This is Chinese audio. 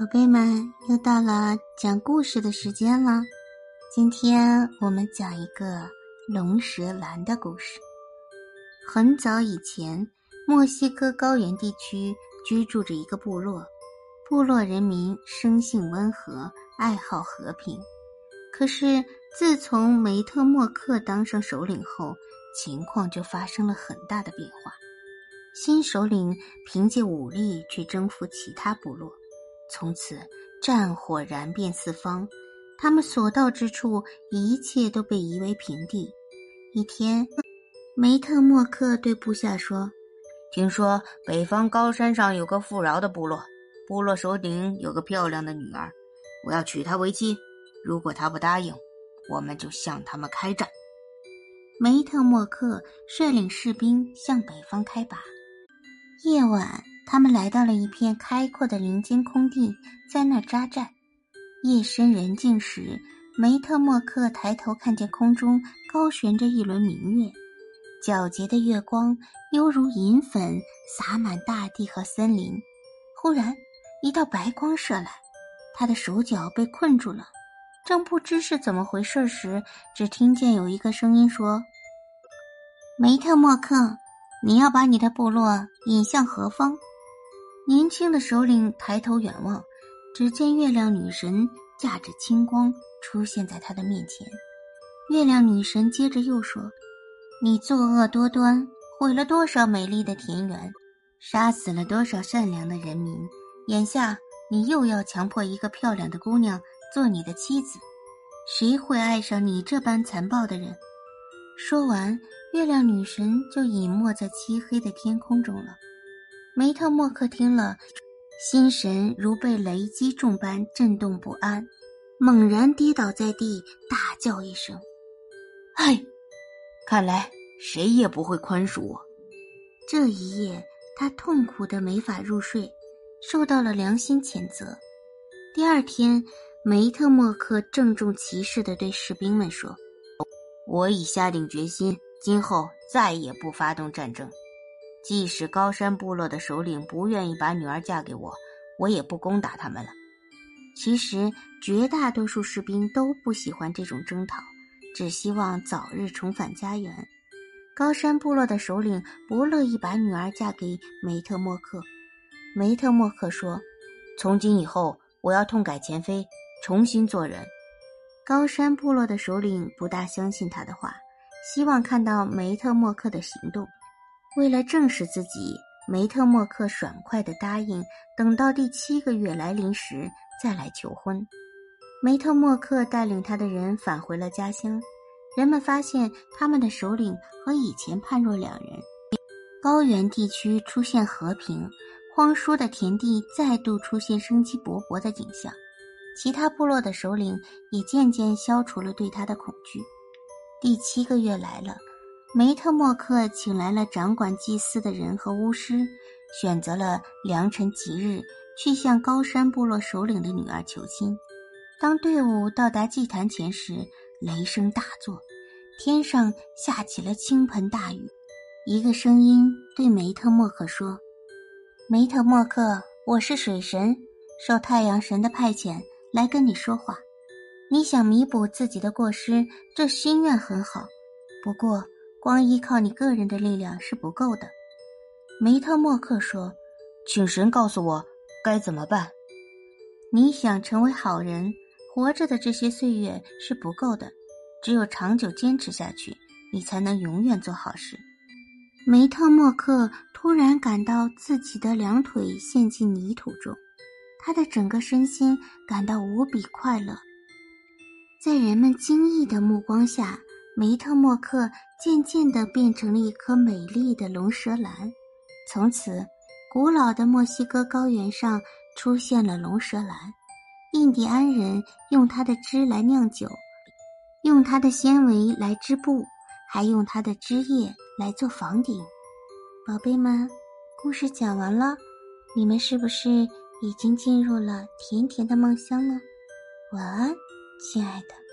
宝贝们，又到了讲故事的时间了。今天我们讲一个龙舌兰的故事。很早以前，墨西哥高原地区居住着一个部落，部落人民生性温和，爱好和平。可是自从梅特默克当上首领后，情况就发生了很大的变化。新首领凭借武力去征服其他部落。从此，战火燃遍四方，他们所到之处，一切都被夷为平地。一天，梅特默克对部下说：“听说北方高山上有个富饶的部落，部落首领有个漂亮的女儿，我要娶她为妻。如果她不答应，我们就向他们开战。”梅特默克率领士兵向北方开拔。夜晚。他们来到了一片开阔的林间空地，在那儿扎寨。夜深人静时，梅特默克抬头看见空中高悬着一轮明月，皎洁的月光犹如银粉洒满大地和森林。忽然，一道白光射来，他的手脚被困住了。正不知是怎么回事时，只听见有一个声音说：“梅特默克，你要把你的部落引向何方？”年轻的首领抬头远望，只见月亮女神驾着青光出现在他的面前。月亮女神接着又说：“你作恶多端，毁了多少美丽的田园，杀死了多少善良的人民。眼下你又要强迫一个漂亮的姑娘做你的妻子，谁会爱上你这般残暴的人？”说完，月亮女神就隐没在漆黑的天空中了。梅特默克听了，心神如被雷击中般震动不安，猛然跌倒在地，大叫一声：“唉！看来谁也不会宽恕我。”这一夜，他痛苦的没法入睡，受到了良心谴责。第二天，梅特默克郑重其事的对士兵们说：“我已下定决心，今后再也不发动战争。”即使高山部落的首领不愿意把女儿嫁给我，我也不攻打他们了。其实，绝大多数士兵都不喜欢这种征讨，只希望早日重返家园。高山部落的首领不乐意把女儿嫁给梅特默克。梅特默克说：“从今以后，我要痛改前非，重新做人。”高山部落的首领不大相信他的话，希望看到梅特默克的行动。为了证实自己，梅特默克爽快地答应，等到第七个月来临时再来求婚。梅特默克带领他的人返回了家乡，人们发现他们的首领和以前判若两人。高原地区出现和平，荒疏的田地再度出现生机勃勃的景象，其他部落的首领也渐渐消除了对他的恐惧。第七个月来了。梅特默克请来了掌管祭祀的人和巫师，选择了良辰吉日去向高山部落首领的女儿求亲。当队伍到达祭坛前时，雷声大作，天上下起了倾盆大雨。一个声音对梅特默克说：“梅特默克，我是水神，受太阳神的派遣来跟你说话。你想弥补自己的过失，这心愿很好，不过……”光依靠你个人的力量是不够的，梅特默克说：“请神告诉我该怎么办。”你想成为好人，活着的这些岁月是不够的，只有长久坚持下去，你才能永远做好事。梅特默克突然感到自己的两腿陷进泥土中，他的整个身心感到无比快乐。在人们惊异的目光下。梅特默克渐渐地变成了一颗美丽的龙舌兰，从此，古老的墨西哥高原上出现了龙舌兰。印第安人用它的汁来酿酒，用它的纤维来织布，还用它的枝叶来做房顶。宝贝们，故事讲完了，你们是不是已经进入了甜甜的梦乡呢？晚安，亲爱的。